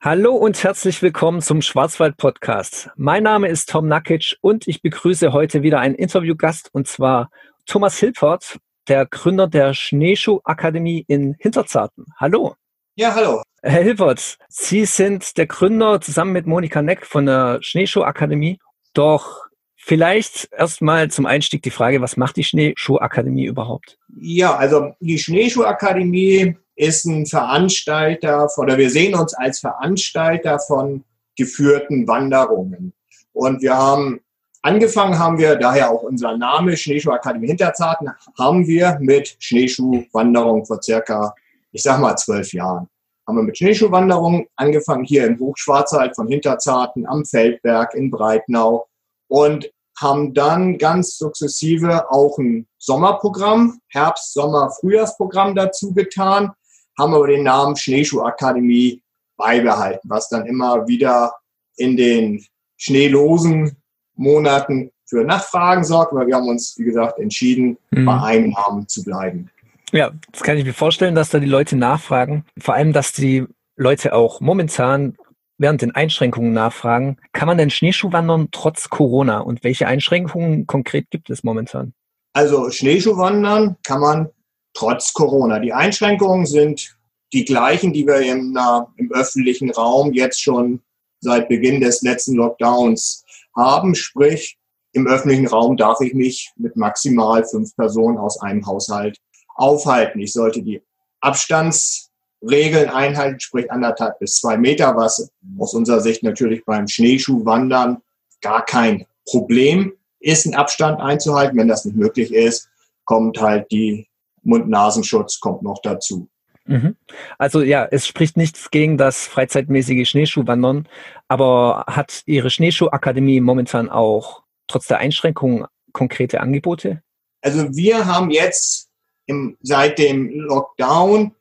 Hallo und herzlich willkommen zum Schwarzwald Podcast. Mein Name ist Tom Nakic und ich begrüße heute wieder einen Interviewgast und zwar Thomas Hilpert, der Gründer der Schneeschuh Akademie in Hinterzarten. Hallo. Ja, hallo. Herr Hilpert, Sie sind der Gründer zusammen mit Monika Neck von der Schneeschuh Akademie. Doch vielleicht erstmal zum Einstieg die Frage, was macht die Schneeschuh Akademie überhaupt? Ja, also die Schneeschuh Akademie ist ein Veranstalter oder wir sehen uns als Veranstalter von geführten Wanderungen. Und wir haben angefangen haben wir, daher auch unser Name Schneeschuhakademie Hinterzarten, haben wir mit Schneeschuhwanderung vor circa, ich sag mal, zwölf Jahren. Haben wir mit Schneeschuhwanderung angefangen hier im Hochschwarzwald von Hinterzarten, am Feldberg in Breitnau und haben dann ganz sukzessive auch ein Sommerprogramm, Herbst, Sommer, Frühjahrsprogramm dazu getan, haben aber den Namen Schneeschuhakademie beibehalten, was dann immer wieder in den schneelosen Monaten für Nachfragen sorgt, weil wir haben uns, wie gesagt, entschieden, mhm. bei einem Namen zu bleiben. Ja, das kann ich mir vorstellen, dass da die Leute nachfragen. Vor allem, dass die Leute auch momentan während den Einschränkungen nachfragen, kann man denn Schneeschuh wandern trotz Corona? Und welche Einschränkungen konkret gibt es momentan? Also Schneeschuhwandern kann man trotz Corona. Die Einschränkungen sind die gleichen, die wir im, na, im öffentlichen Raum jetzt schon seit Beginn des letzten Lockdowns haben. Sprich, im öffentlichen Raum darf ich mich mit maximal fünf Personen aus einem Haushalt aufhalten. Ich sollte die Abstandsregeln einhalten, sprich anderthalb bis zwei Meter, was aus unserer Sicht natürlich beim Schneeschuhwandern gar kein Problem ist, einen Abstand einzuhalten. Wenn das nicht möglich ist, kommt halt die Mund-Nasenschutz kommt noch dazu. Mhm. Also ja, es spricht nichts gegen das freizeitmäßige Schneeschuhwandern, aber hat Ihre Schneeschuhakademie momentan auch trotz der Einschränkungen konkrete Angebote? Also wir haben jetzt im, seit dem Lockdown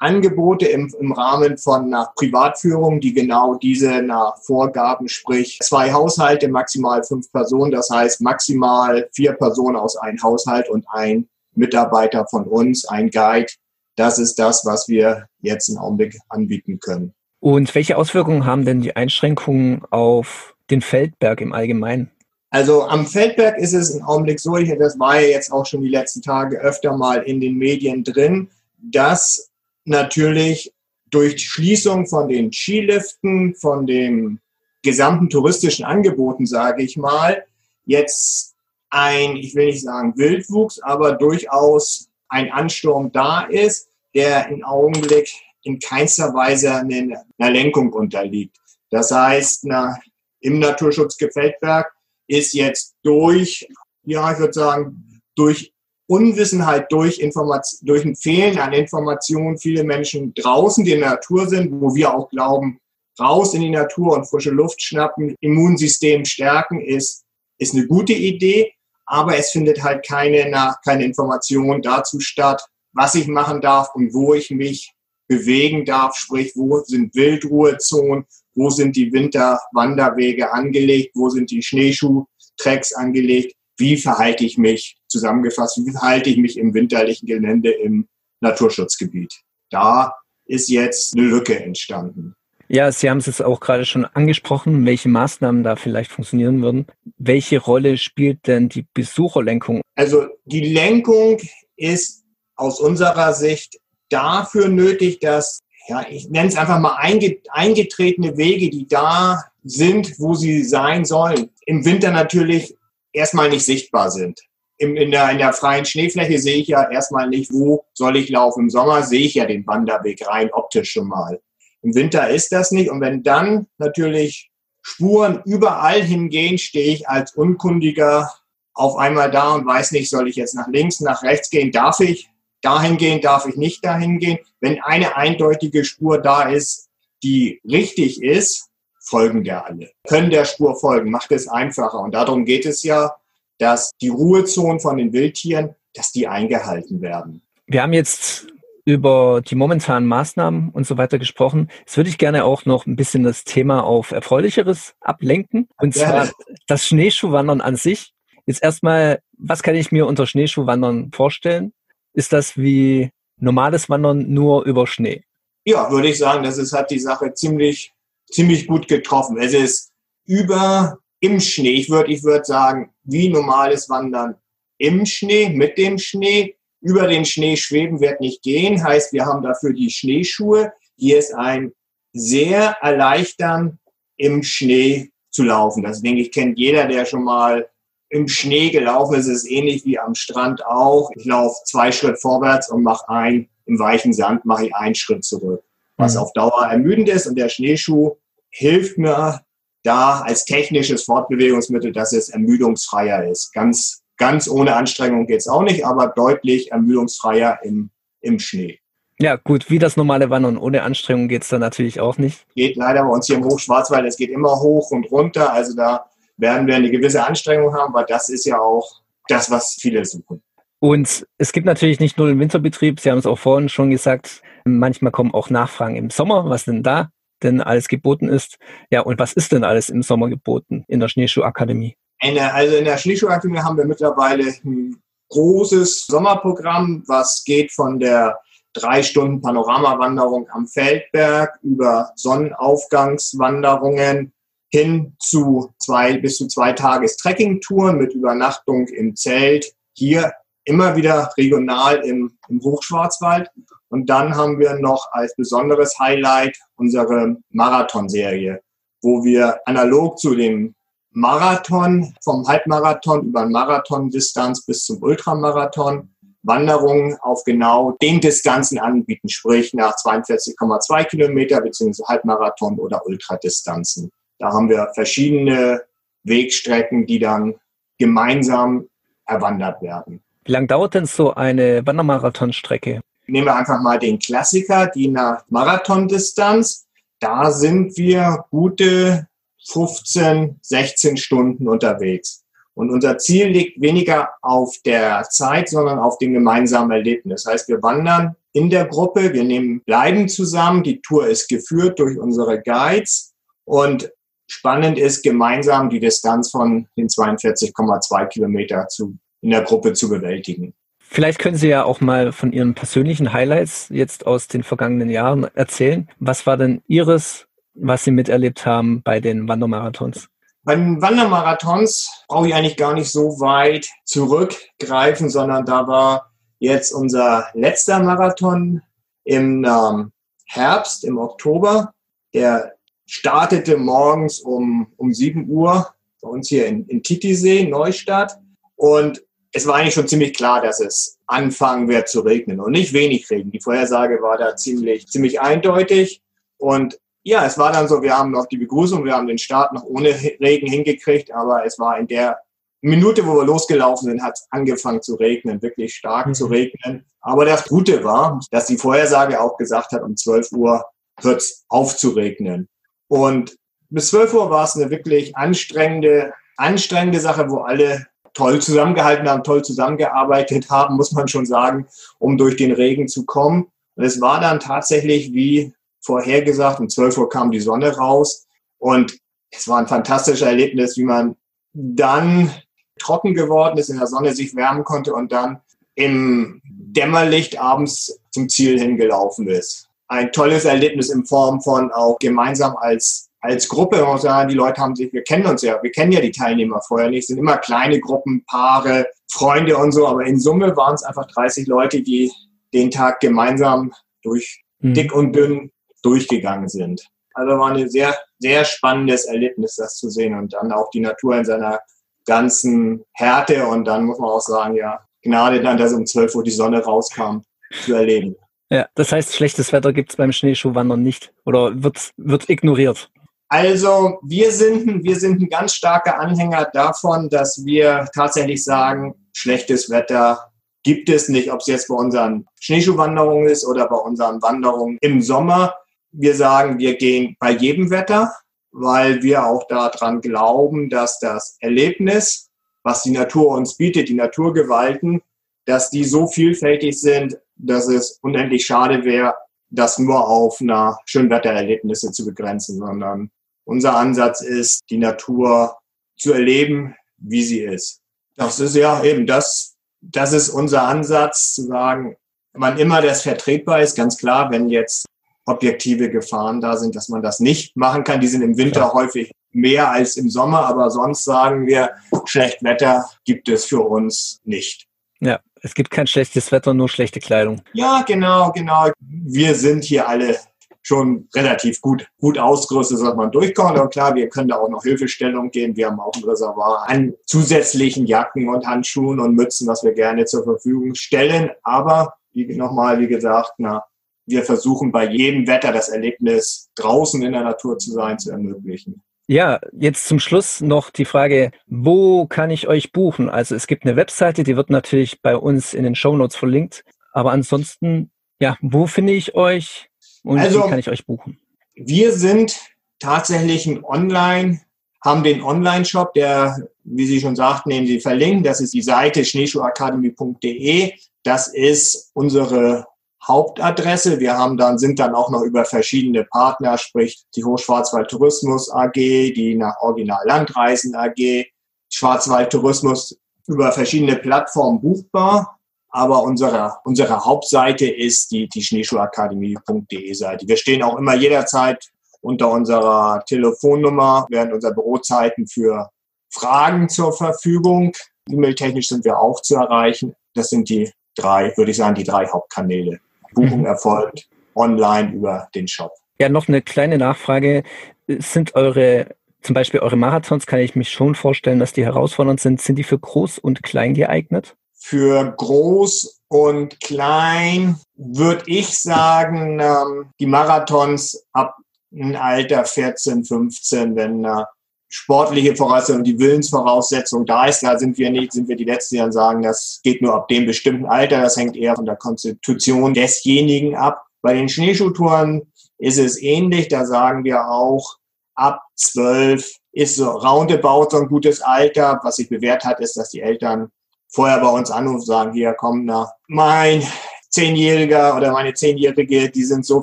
Angebote im, im Rahmen von nach Privatführung, die genau diese nach Vorgaben, sprich zwei Haushalte, maximal fünf Personen, das heißt maximal vier Personen aus einem Haushalt und ein Mitarbeiter von uns, ein Guide. Das ist das, was wir jetzt im Augenblick anbieten können. Und welche Auswirkungen haben denn die Einschränkungen auf den Feldberg im Allgemeinen? Also am Feldberg ist es im Augenblick so, das war ja jetzt auch schon die letzten Tage öfter mal in den Medien drin, dass natürlich durch die Schließung von den Skiliften, von den gesamten touristischen Angeboten, sage ich mal, jetzt ein, ich will nicht sagen Wildwuchs, aber durchaus ein Ansturm da ist, der im Augenblick in keinster Weise einer Lenkung unterliegt. Das heißt, na, im Naturschutzgefeldberg ist jetzt durch, ja, ich würde sagen, durch Unwissenheit, durch, Information, durch ein Fehlen an Informationen viele Menschen draußen, die in der Natur sind, wo wir auch glauben, raus in die Natur und frische Luft schnappen, Immunsystem stärken, ist, ist eine gute Idee aber es findet halt keine, nach, keine Information dazu statt, was ich machen darf und wo ich mich bewegen darf, sprich, wo sind Wildruhezonen, wo sind die Winterwanderwege angelegt, wo sind die Schneeschuhtracks angelegt, wie verhalte ich mich, zusammengefasst, wie verhalte ich mich im winterlichen Gelände im Naturschutzgebiet. Da ist jetzt eine Lücke entstanden. Ja, Sie haben es jetzt auch gerade schon angesprochen, welche Maßnahmen da vielleicht funktionieren würden. Welche Rolle spielt denn die Besucherlenkung? Also die Lenkung ist aus unserer Sicht dafür nötig, dass, ja, ich nenne es einfach mal eingetretene Wege, die da sind, wo sie sein sollen, im Winter natürlich erstmal nicht sichtbar sind. In, in, der, in der freien Schneefläche sehe ich ja erstmal nicht, wo soll ich laufen. Im Sommer sehe ich ja den Wanderweg rein optisch schon mal. Im Winter ist das nicht. Und wenn dann natürlich Spuren überall hingehen, stehe ich als Unkundiger auf einmal da und weiß nicht, soll ich jetzt nach links, nach rechts gehen, darf ich dahin gehen, darf ich nicht dahin gehen. Wenn eine eindeutige Spur da ist, die richtig ist, folgen der alle. Können der Spur folgen, macht es einfacher. Und darum geht es ja, dass die Ruhezonen von den Wildtieren, dass die eingehalten werden. Wir haben jetzt über die momentanen Maßnahmen und so weiter gesprochen. Jetzt würde ich gerne auch noch ein bisschen das Thema auf Erfreulicheres ablenken. Und zwar das Schneeschuhwandern an sich. Jetzt erstmal, was kann ich mir unter Schneeschuhwandern vorstellen? Ist das wie normales Wandern nur über Schnee? Ja, würde ich sagen, das ist, hat die Sache ziemlich ziemlich gut getroffen. Es ist über im Schnee. Ich würde ich würde sagen, wie normales Wandern im Schnee, mit dem Schnee. Über den Schnee schweben wird nicht gehen. Heißt, wir haben dafür die Schneeschuhe. Hier ist ein sehr erleichtern, im Schnee zu laufen. Das denke ich, kennt jeder, der schon mal im Schnee gelaufen ist. Es ist ähnlich wie am Strand auch. Ich laufe zwei Schritt vorwärts und mache ein, im weichen Sand mache ich einen Schritt zurück. Was mhm. auf Dauer ermüdend ist. Und der Schneeschuh hilft mir da als technisches Fortbewegungsmittel, dass es ermüdungsfreier ist. Ganz, ganz ohne Anstrengung geht es auch nicht, aber deutlich ermüdungsfreier im, im Schnee. Ja, gut, wie das normale Wandern ohne Anstrengung geht es dann natürlich auch nicht. Geht leider bei uns hier im Hochschwarzwald, es geht immer hoch und runter, also da werden wir eine gewisse Anstrengung haben, weil das ist ja auch das, was viele suchen. Und es gibt natürlich nicht nur den Winterbetrieb, Sie haben es auch vorhin schon gesagt, manchmal kommen auch Nachfragen im Sommer, was denn da denn alles geboten ist. Ja, und was ist denn alles im Sommer geboten in der Schneeschuhakademie? Also in der Schneeschuhakademie haben wir mittlerweile ein großes Sommerprogramm, was geht von der drei Stunden Panoramawanderung am Feldberg über Sonnenaufgangswanderungen hin zu zwei bis zu zwei Tages Trekkingtouren mit Übernachtung im Zelt. Hier immer wieder regional im, im Hochschwarzwald. Und dann haben wir noch als besonderes Highlight unsere Marathonserie, wo wir analog zu dem Marathon, vom Halbmarathon über Marathondistanz bis zum Ultramarathon, Wanderungen auf genau den Distanzen anbieten, sprich nach 42,2 Kilometer beziehungsweise Halbmarathon oder Ultradistanzen. Da haben wir verschiedene Wegstrecken, die dann gemeinsam erwandert werden. Wie lange dauert denn so eine Wandermarathonstrecke? Nehmen wir einfach mal den Klassiker, die nach Marathondistanz. Da sind wir gute 15, 16 Stunden unterwegs. Und unser Ziel liegt weniger auf der Zeit, sondern auf dem gemeinsamen Erlebnis. Das heißt, wir wandern in der Gruppe, wir nehmen, bleiben zusammen. Die Tour ist geführt durch unsere Guides und spannend ist, gemeinsam die Distanz von den 42,2 Kilometer zu, in der Gruppe zu bewältigen. Vielleicht können Sie ja auch mal von Ihren persönlichen Highlights jetzt aus den vergangenen Jahren erzählen. Was war denn Ihres, was Sie miterlebt haben bei den Wandermarathons? Bei den Wandermarathons brauche ich eigentlich gar nicht so weit zurückgreifen, sondern da war jetzt unser letzter Marathon im ähm, Herbst, im Oktober. Der startete morgens um, um 7 Uhr bei uns hier in, in Titisee, Neustadt. Und es war eigentlich schon ziemlich klar, dass es anfangen wird zu regnen und nicht wenig Regen. Die Vorhersage war da ziemlich, ziemlich eindeutig. Und ja, es war dann so, wir haben noch die Begrüßung, wir haben den Start noch ohne Regen hingekriegt, aber es war in der Minute, wo wir losgelaufen sind, hat es angefangen zu regnen, wirklich stark mhm. zu regnen. Aber das Gute war, dass die Vorhersage auch gesagt hat, um 12 Uhr hört es auf zu regnen. Und bis 12 Uhr war es eine wirklich anstrengende, anstrengende Sache, wo alle toll zusammengehalten haben, toll zusammengearbeitet haben, muss man schon sagen, um durch den Regen zu kommen. Und es war dann tatsächlich wie vorhergesagt. Um 12 Uhr kam die Sonne raus und es war ein fantastisches Erlebnis, wie man dann trocken geworden ist, in der Sonne sich wärmen konnte und dann im Dämmerlicht abends zum Ziel hingelaufen ist. Ein tolles Erlebnis in Form von auch gemeinsam als, als Gruppe. Und sagen, die Leute haben sich, wir kennen uns ja, wir kennen ja die Teilnehmer vorher nicht, sind immer kleine Gruppen, Paare, Freunde und so, aber in Summe waren es einfach 30 Leute, die den Tag gemeinsam durch mhm. dick und dünn durchgegangen sind. Also war ein sehr, sehr spannendes Erlebnis, das zu sehen und dann auch die Natur in seiner ganzen Härte und dann muss man auch sagen, ja, Gnade dann, dass um 12 Uhr die Sonne rauskam, zu erleben. Ja, das heißt, schlechtes Wetter gibt es beim Schneeschuhwandern nicht oder wird, wird ignoriert? Also wir sind, wir sind ein ganz starker Anhänger davon, dass wir tatsächlich sagen, schlechtes Wetter gibt es nicht, ob es jetzt bei unseren Schneeschuhwanderungen ist oder bei unseren Wanderungen im Sommer. Wir sagen, wir gehen bei jedem Wetter, weil wir auch daran glauben, dass das Erlebnis, was die Natur uns bietet, die Naturgewalten, dass die so vielfältig sind, dass es unendlich schade wäre, das nur auf einer Schönwettererlebnisse zu begrenzen, sondern unser Ansatz ist, die Natur zu erleben, wie sie ist. Das ist ja eben das, das ist unser Ansatz, zu sagen, wann immer das vertretbar ist, ganz klar, wenn jetzt objektive Gefahren da sind, dass man das nicht machen kann. Die sind im Winter ja. häufig mehr als im Sommer, aber sonst sagen wir, schlecht Wetter gibt es für uns nicht. Ja, es gibt kein schlechtes Wetter, nur schlechte Kleidung. Ja, genau, genau. Wir sind hier alle schon relativ gut, gut ausgerüstet, dass man durchkommt. Und klar, wir können da auch noch Hilfestellung geben. Wir haben auch ein Reservoir an zusätzlichen Jacken und Handschuhen und Mützen, was wir gerne zur Verfügung stellen. Aber nochmal, wie gesagt, na, wir versuchen bei jedem Wetter das Erlebnis draußen in der Natur zu sein zu ermöglichen. Ja, jetzt zum Schluss noch die Frage, wo kann ich euch buchen? Also es gibt eine Webseite, die wird natürlich bei uns in den Show Notes verlinkt. Aber ansonsten, ja, wo finde ich euch und also, wie kann ich euch buchen? Wir sind tatsächlich ein Online, haben den Online-Shop, der, wie Sie schon sagten, den Sie verlinken. Das ist die Seite schneeschuhakademie.de. Das ist unsere Hauptadresse. Wir haben dann, sind dann auch noch über verschiedene Partner, sprich die Hochschwarzwald Tourismus AG, die nach Original Landreisen AG, Schwarzwald Tourismus über verschiedene Plattformen buchbar. Aber unsere, unsere Hauptseite ist die, die Schneeschuhakademie.de Seite. Wir stehen auch immer jederzeit unter unserer Telefonnummer während unserer Bürozeiten für Fragen zur Verfügung. E-Mail-technisch sind wir auch zu erreichen. Das sind die drei, würde ich sagen, die drei Hauptkanäle. Buchung mhm. erfolgt online über den Shop. Ja, noch eine kleine Nachfrage. Sind eure, zum Beispiel eure Marathons, kann ich mich schon vorstellen, dass die herausfordernd sind. Sind die für groß und klein geeignet? Für groß und klein würde ich sagen, ähm, die Marathons ab ein Alter 14, 15, wenn äh, sportliche Voraussetzung, die Willensvoraussetzung da ist. Da sind wir nicht, sind wir die Letzten, die dann sagen, das geht nur ab dem bestimmten Alter. Das hängt eher von der Konstitution desjenigen ab. Bei den Schneeschuhtouren ist es ähnlich. Da sagen wir auch, ab zwölf ist so roundabout so ein gutes Alter. Was sich bewährt hat, ist, dass die Eltern vorher bei uns anrufen und sagen, hier, komm, na, mein Zehnjähriger oder meine Zehnjährige, die sind so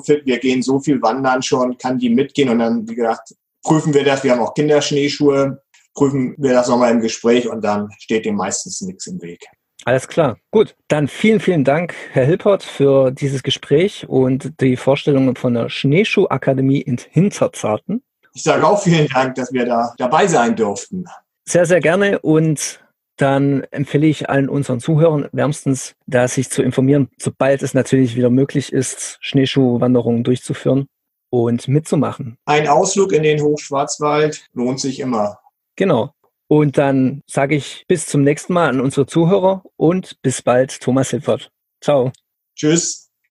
fit, wir gehen so viel wandern schon, kann die mitgehen? Und dann, wie gesagt, prüfen wir das. Wir haben auch Kinderschneeschuhe, prüfen wir das nochmal im Gespräch und dann steht dem meistens nichts im Weg. Alles klar. Gut, dann vielen, vielen Dank, Herr Hilpert, für dieses Gespräch und die Vorstellungen von der Schneeschuhakademie in Hinterzarten. Ich sage auch vielen Dank, dass wir da dabei sein durften. Sehr, sehr gerne und dann empfehle ich allen unseren Zuhörern wärmstens, da sich zu informieren, sobald es natürlich wieder möglich ist, Schneeschuhwanderungen durchzuführen und mitzumachen. Ein Ausflug in den Hochschwarzwald lohnt sich immer. Genau. Und dann sage ich bis zum nächsten Mal an unsere Zuhörer und bis bald, Thomas Hilfert. Ciao. Tschüss.